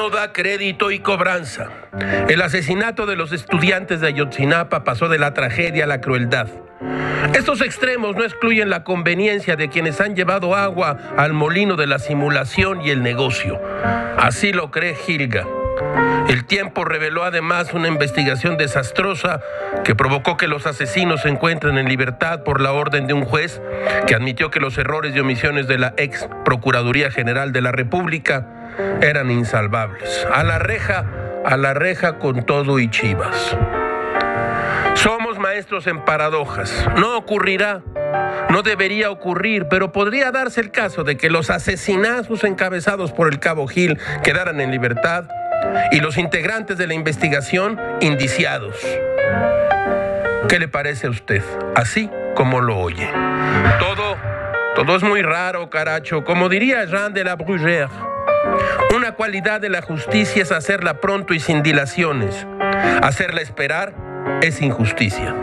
Todo da crédito y cobranza. El asesinato de los estudiantes de Ayotzinapa pasó de la tragedia a la crueldad. Estos extremos no excluyen la conveniencia de quienes han llevado agua al molino de la simulación y el negocio. Así lo cree Gilga. El tiempo reveló además una investigación desastrosa que provocó que los asesinos se encuentren en libertad por la orden de un juez que admitió que los errores y omisiones de la ex Procuraduría General de la República eran insalvables. A la reja, a la reja con todo y chivas. Somos maestros en paradojas. No ocurrirá, no debería ocurrir, pero podría darse el caso de que los asesinazos encabezados por el cabo Gil quedaran en libertad y los integrantes de la investigación indiciados. ¿Qué le parece a usted? Así como lo oye. Todo, todo es muy raro, caracho. Como diría Jean de la Brugère, una cualidad de la justicia es hacerla pronto y sin dilaciones. Hacerla esperar es injusticia.